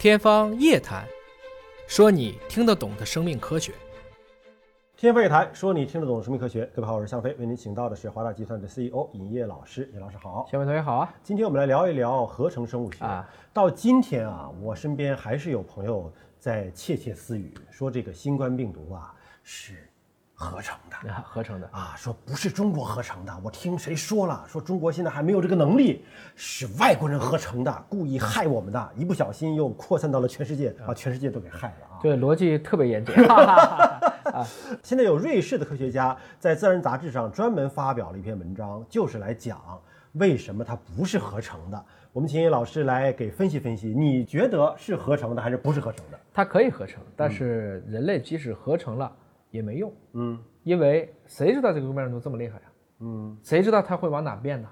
天方夜谭，说你听得懂的生命科学。天方夜谭，说你听得懂的生命科学。各位好，我是向飞，为您请到的是华大集团的 CEO 尹烨老师。尹老师好，小伟同学好啊。今天我们来聊一聊合成生物学啊。到今天啊，我身边还是有朋友在窃窃私语，说这个新冠病毒啊是。合成的啊，合成的啊，说不是中国合成的，我听谁说了？说中国现在还没有这个能力，是外国人合成的，故意害我们的，一不小心又扩散到了全世界，把全世界都给害了啊！对，逻辑特别严谨。啊，现在有瑞士的科学家在《自然》杂志上专门发表了一篇文章，就是来讲为什么它不是合成的。我们请叶老师来给分析分析，你觉得是合成的还是不是合成的？它可以合成，但是人类即使合成了。也没用，嗯，因为谁知道这个病毒这么厉害呀？嗯，谁知道它会往哪变呢？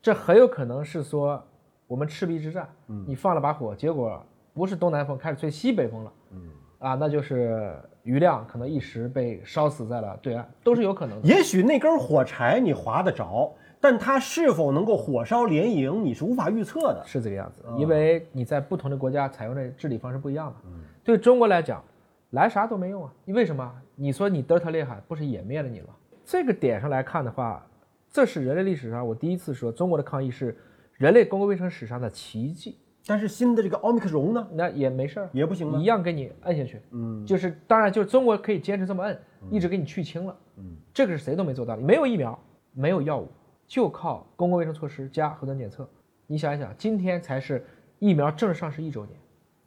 这很有可能是说我们赤壁之战，嗯，你放了把火，结果不是东南风开始吹西北风了，嗯，啊，那就是余亮可能一时被烧死在了对岸，都是有可能的。也许那根火柴你划得着，但它是否能够火烧连营，你是无法预测的。是这个样子，因为你在不同的国家采用的治理方式不一样嘛。嗯，对中国来讲。来啥都没用啊！你为什么？你说你德尔塔厉害，不是也灭了你了？这个点上来看的话，这是人类历史上我第一次说中国的抗疫是人类公共卫生史上的奇迹。但是新的这个奥密克戎呢？那也没事儿，也不行吗？一样给你摁下去。嗯，就是当然就是中国可以坚持这么摁，一直给你去清了。嗯，这个是谁都没做到的。没有疫苗，没有药物，就靠公共卫生措施加核酸检测。你想一想，今天才是疫苗正式上市一周年。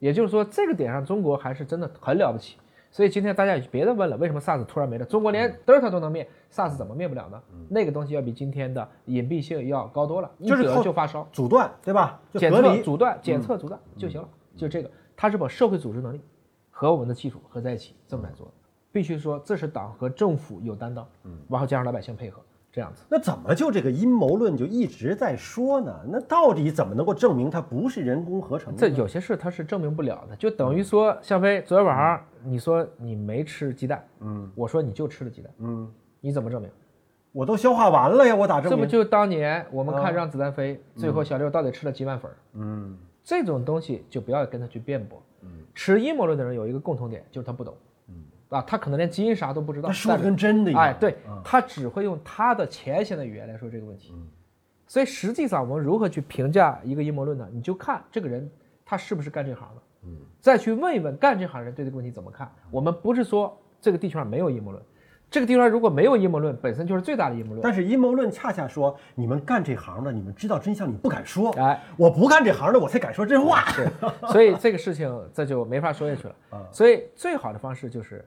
也就是说，这个点上中国还是真的很了不起。所以今天大家也别再问了，为什么 SARS 突然没了？中国连德尔塔都能灭，SARS 怎么灭不了呢？那个东西要比今天的隐蔽性要高多了，一得就发烧，阻断对吧？检测阻断，检测阻断就行了，就这个，它是把社会组织能力和我们的技术合在一起这么来做的。必须说，这是党和政府有担当，嗯，然后加上老百姓配合。这样子，那怎么就这个阴谋论就一直在说呢？那到底怎么能够证明它不是人工合成的？这有些事它是证明不了的，就等于说，向飞昨天晚上你说你没吃鸡蛋，嗯，我说你就吃了鸡蛋，嗯，你怎么证明？我都消化完了呀，我咋证明？这不就当年我们看《让子弹飞》，最后小六到底吃了几碗粉？嗯，这种东西就不要跟他去辩驳。嗯，持阴谋论的人有一个共同点，就是他不懂。啊，他可能连基因啥都不知道，说的跟真的一样。哎，对他只会用他的浅显的语言来说这个问题。所以实际上我们如何去评价一个阴谋论呢？你就看这个人他是不是干这行的，嗯，再去问一问干这行人对这个问题怎么看。我们不是说这个地球上没有阴谋论，这个地方如果没有阴谋论，本身就是最大的阴谋论。但是阴谋论恰恰说你们干这行的，你们知道真相，你不敢说。哎，我不干这行的，我才敢说真话。所以这个事情这就没法说下去了。所以最好的方式就是。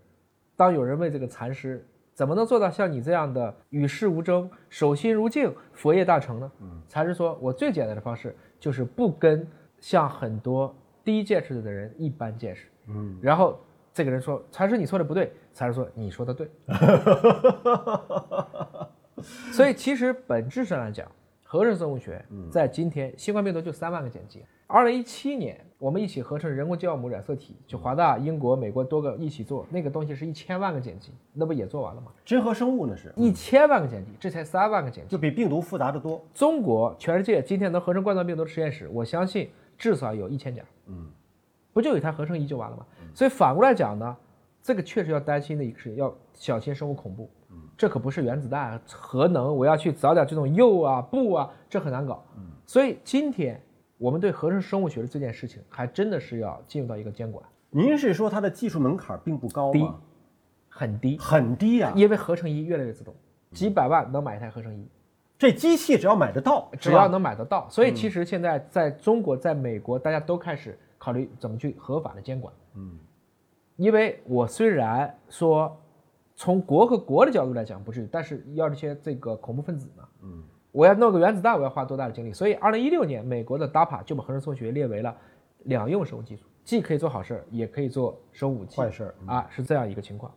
当有人问这个禅师怎么能做到像你这样的与世无争、守心如镜、佛业大成呢？禅师说：“我最简单的方式就是不跟像很多低见识的人一般见识。”嗯，然后这个人说：“禅师，你说的不对。”禅师说：“你说的对。”所以其实本质上来讲，合成生物学在今天新冠病毒就三万个碱基。二零一七年，我们一起合成人工酵母染色体，就华大、英国、美国多个一起做，那个东西是一千万个碱基，那不也做完了吗？真核生物那是一千万个碱基，这才三万个碱基，就比病毒复杂的多。中国全世界今天能合成冠状病毒的实验室，我相信至少有一千家。嗯，不就有一台合成仪就完了吗？所以反过来讲呢，这个确实要担心的一个事情要小心生物恐怖。嗯，这可不是原子弹、核能，我要去找点这种铀啊、钚啊，这很难搞。嗯，所以今天。我们对合成生物学的这件事情，还真的是要进入到一个监管。您是说它的技术门槛并不高吗？很低，很低呀！因为合成仪越来越自动，几百万能买一台合成仪，这机器只要买得到，只要能买得到。所以其实现在在中国、在美国，大家都开始考虑怎么去合法的监管。嗯，因为我虽然说从国和国的角度来讲不至于，但是要这些这个恐怖分子呢，嗯。我要弄个原子弹，我要花多大的精力？所以，二零一六年，美国的 DARPA 就把合成生物学列为了两用生物技术，既可以做好事儿，也可以做生物武器。坏事儿啊，是这样一个情况。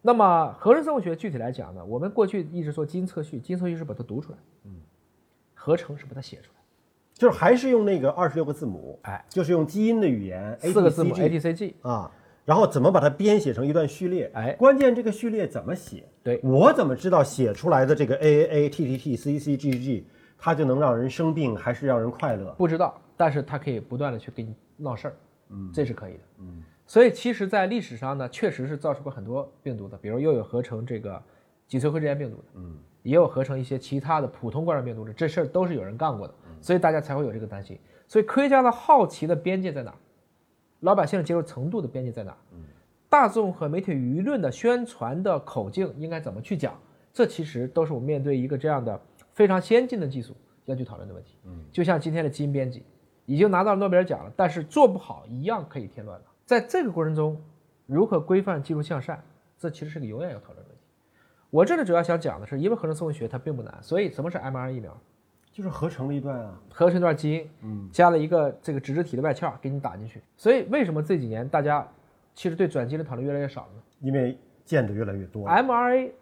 那么，合成生物学具体来讲呢？我们过去一直说基因测序，基因测序是把它读出来，嗯，合成是把它写出来，就是还是用那个二十六个字母，哎，就是用基因的语言，四个字母 A T C G 啊。然后怎么把它编写成一段序列？哎，关键这个序列怎么写？对我怎么知道写出来的这个 A A A T T T C C G G，它就能让人生病还是让人快乐？不知道，但是它可以不断的去给你闹事儿。嗯，这是可以的，嗯。所以其实，在历史上呢，确实是造出过很多病毒的，比如又有合成这个脊髓灰质炎病毒的，嗯，也有合成一些其他的普通冠状病毒的，这事儿都是有人干过的，所以大家才会有这个担心。所以科学家的好奇的边界在哪？老百姓的接受程度的边界在哪？嗯，大众和媒体舆论的宣传的口径应该怎么去讲？这其实都是我们面对一个这样的非常先进的技术要去讨论的问题。嗯，就像今天的基因编辑，已经拿到诺贝尔奖了，但是做不好一样可以添乱了。在这个过程中，如何规范技术向善，这其实是个永远要讨论的问题。我这里主要想讲的是，因为合成生物学它并不难，所以什么是 mRNA 疫苗？就是合成了一段啊，合成一段基因，嗯，加了一个这个脂质体的外壳给你打进去。所以为什么这几年大家其实对转基因的讨论越来越少了呢？因为见的越来越多。mRNA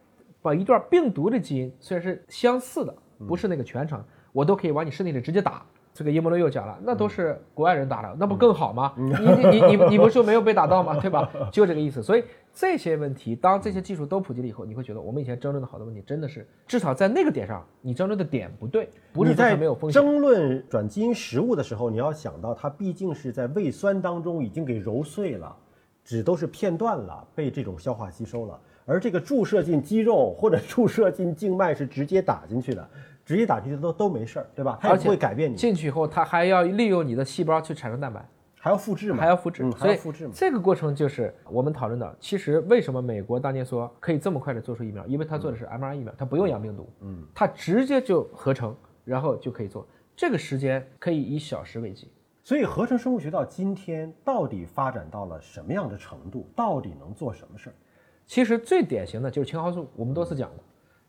把一段病毒的基因虽然是相似的，不是那个全程，我都可以往你身体里直接打。这个叶莫罗又讲了，那都是国外人打的，那不更好吗？你你你你不是说没有被打到吗？对吧？就这个意思。所以这些问题，当这些技术都普及了以后，你会觉得我们以前争论的好多问题，真的是至少在那个点上，你争论的点不对。不是在没有风险。争论转基因食物的时候，你要想到它毕竟是在胃酸当中已经给揉碎了，只都是片段了，被这种消化吸收了。而这个注射进肌肉或者注射进静脉是直接打进去的。直接打进去都都没事儿，对吧？它也不会改变你。进去以后，它还要利用你的细胞去产生蛋白，还要复制嘛？还要复制，还要复制嘛？这个过程就是我们讨论的。其实为什么美国当年说可以这么快的做出疫苗？因为它做的是 mRNA 疫苗，它不用养病毒，嗯，它直接就合成，然后就可以做。这个时间可以以小时为计。所以合成生物学到今天到底发展到了什么样的程度？到底能做什么事儿？其实最典型的就是青蒿素，我们多次讲的，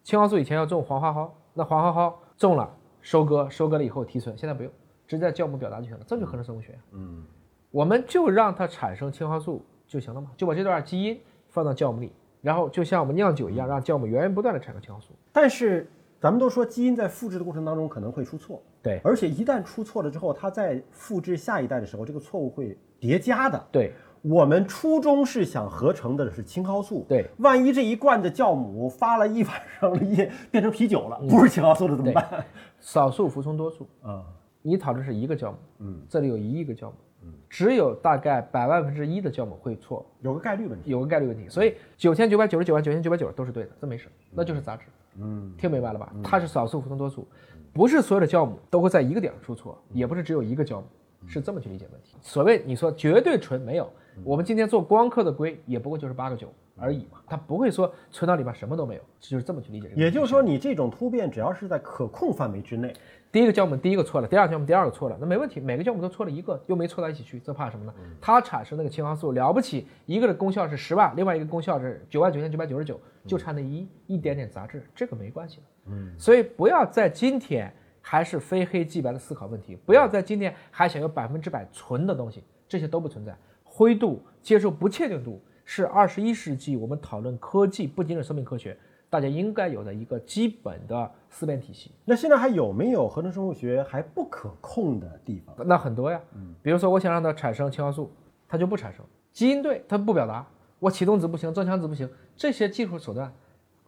青蒿素以前要种黄花蒿，那黄花蒿种了。收割，收割了以后提纯，现在不用，直接在酵母表达就行了，这就合成生物学。嗯，我们就让它产生青蒿素就行了嘛，就把这段基因放到酵母里，然后就像我们酿酒一样，让酵母源源不断的产生青蒿素。但是咱们都说基因在复制的过程当中可能会出错，对，而且一旦出错了之后，它在复制下一代的时候，这个错误会叠加的。对。我们初衷是想合成的是青蒿素，对，万一这一罐的酵母发了一晚上了夜 变成啤酒了，不是青蒿素了怎么办？少数服从多数。啊！你讨论是一个酵母，嗯，这里有一亿个酵母，嗯，只有大概百万分之一的酵母会错，有个概率问题，有个概率问题，所以九千九百九十九万九千九百九都是对的，这没事，那就是杂质，嗯，听明白了吧？它是少数服从多数，不是所有的酵母都会在一个点上出错，也不是只有一个酵母，是这么去理解问题。所谓你说绝对纯没有。我们今天做光刻的硅也不过就是八个九而已嘛，它不会说存到里面什么都没有，就是这么去理解。也就是说，你这种突变只要是在可控范围之内，第一个酵母第一个错了，第二个酵母第二个错了，那没问题，每个酵母都错了一个，又没错到一起去，这怕什么呢？它产生那个青蒿素了不起，一个的功效是十万，另外一个功效是九万九千九百九十九，就差那一一点点杂质，这个没关系的。嗯，所以不要在今天还是非黑即白的思考问题，不要在今天还想要百分之百纯的东西，这些都不存在。灰度接受不确定度是二十一世纪我们讨论科技，不仅是生命科学，大家应该有的一个基本的思辨体系。那现在还有没有合成生物学还不可控的地方？那很多呀，嗯，比如说我想让它产生青蒿素，它就不产生；基因对它不表达，我启动子不行，增强子不行，这些技术手段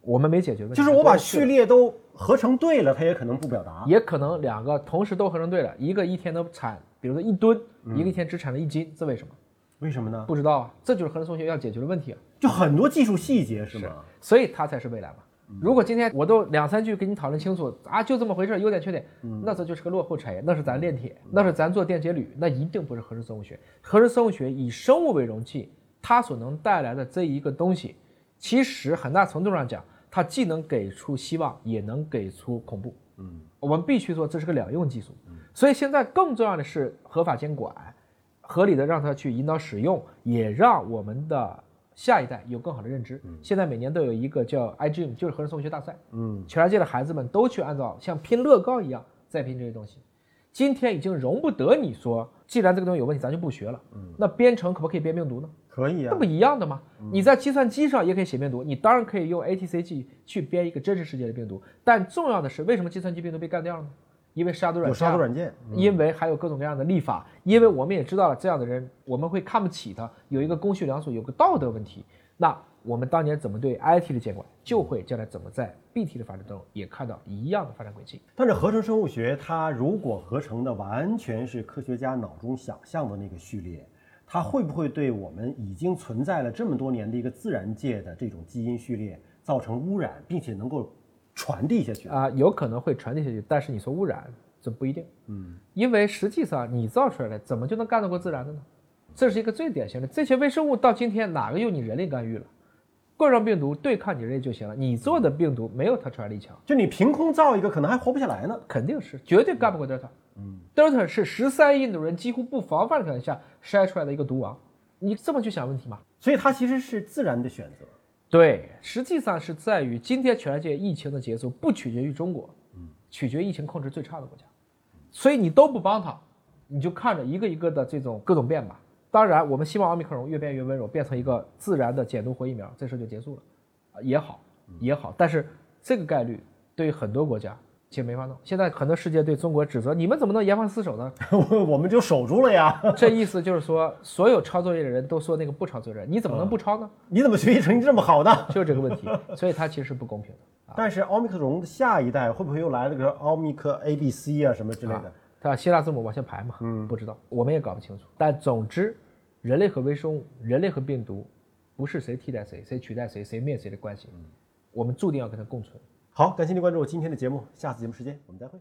我们没解决问题。就是我把序列都合成对了，它也可能不表达，也可能两个同时都合成对了，一个一天能产，比如说一吨，一个一天只产了一斤，这为什么？为什么呢？不知道啊，这就是合成生物学要解决的问题啊，就很多技术细节是吗？所以它才是未来嘛。如果今天我都两三句跟你讨论清楚啊，就这么回事，优点缺点，那这就是个落后产业，那是咱炼铁，那是咱做电解铝，那一定不是合成生物学。合成生物学以生物为容器，它所能带来的这一个东西，其实很大程度上讲，它既能给出希望，也能给出恐怖。嗯，我们必须说这是个两用技术。所以现在更重要的是合法监管。合理的让它去引导使用，也让我们的下一代有更好的认知。现在每年都有一个叫 iGEM，就是合成生物学大赛。嗯，全世界的孩子们都去按照像拼乐高一样在拼这些东西。今天已经容不得你说，既然这个东西有问题，咱就不学了。嗯，那编程可不可以编病毒呢？可以啊，那不一样的吗？你在计算机上也可以写病毒，你当然可以用 ATCG 去编一个真实世界的病毒。但重要的是，为什么计算机病毒被干掉了呢？因为杀毒软件，杀毒软件，因为还有各种各样的立法，因为我们也知道了这样的人，我们会看不起他，有一个公序良俗，有个道德问题。那我们当年怎么对 IT 的监管，就会将来怎么在 BT 的发展中也看到一样的发展轨迹。但是合成生物学，它如果合成的完全是科学家脑中想象的那个序列。它会不会对我们已经存在了这么多年的一个自然界的这种基因序列造成污染，并且能够传递下去？啊，有可能会传递下去，但是你说污染，这不一定。嗯，因为实际上你造出来的怎么就能干得过自然的呢？这是一个最典型的，这些微生物到今天哪个用你人类干预了？冠状病毒对抗你人类就行了，你做的病毒没有它传染力强，就你凭空造一个，可能还活不下来呢。肯定是绝对干不过德尔塔。嗯，德尔塔是十三亿的人几乎不防范的条件下筛出来的一个毒王，你这么去想问题吗？所以它其实是自然的选择。对，实际上是在于今天全世界疫情的节奏不取决于中国，嗯，取决于疫情控制最差的国家，所以你都不帮他，你就看着一个一个的这种各种变吧。当然，我们希望奥密克戎越变越温柔，变成一个自然的减毒活疫苗，这事就结束了，啊也好也好。但是这个概率对于很多国家其实没法弄。现在很多世界对中国指责，你们怎么能严防死守呢？我们就守住了呀。这意思就是说，所有抄作业的人都说那个不抄作业，你怎么能不抄呢？你怎么学习成绩这么好呢？就是这个问题，所以它其实是不公平的。但是奥密克戎的下一代会不会又来了个奥密克 A、B、C 啊什么之类的？它希腊字母往下排嘛？嗯，不知道，我们也搞不清楚。但总之，人类和微生物、人类和病毒，不是谁替代谁、谁取代谁、谁灭谁的关系。嗯，我们注定要跟它共存。好，感谢您关注我今天的节目，下次节目时间我们再会。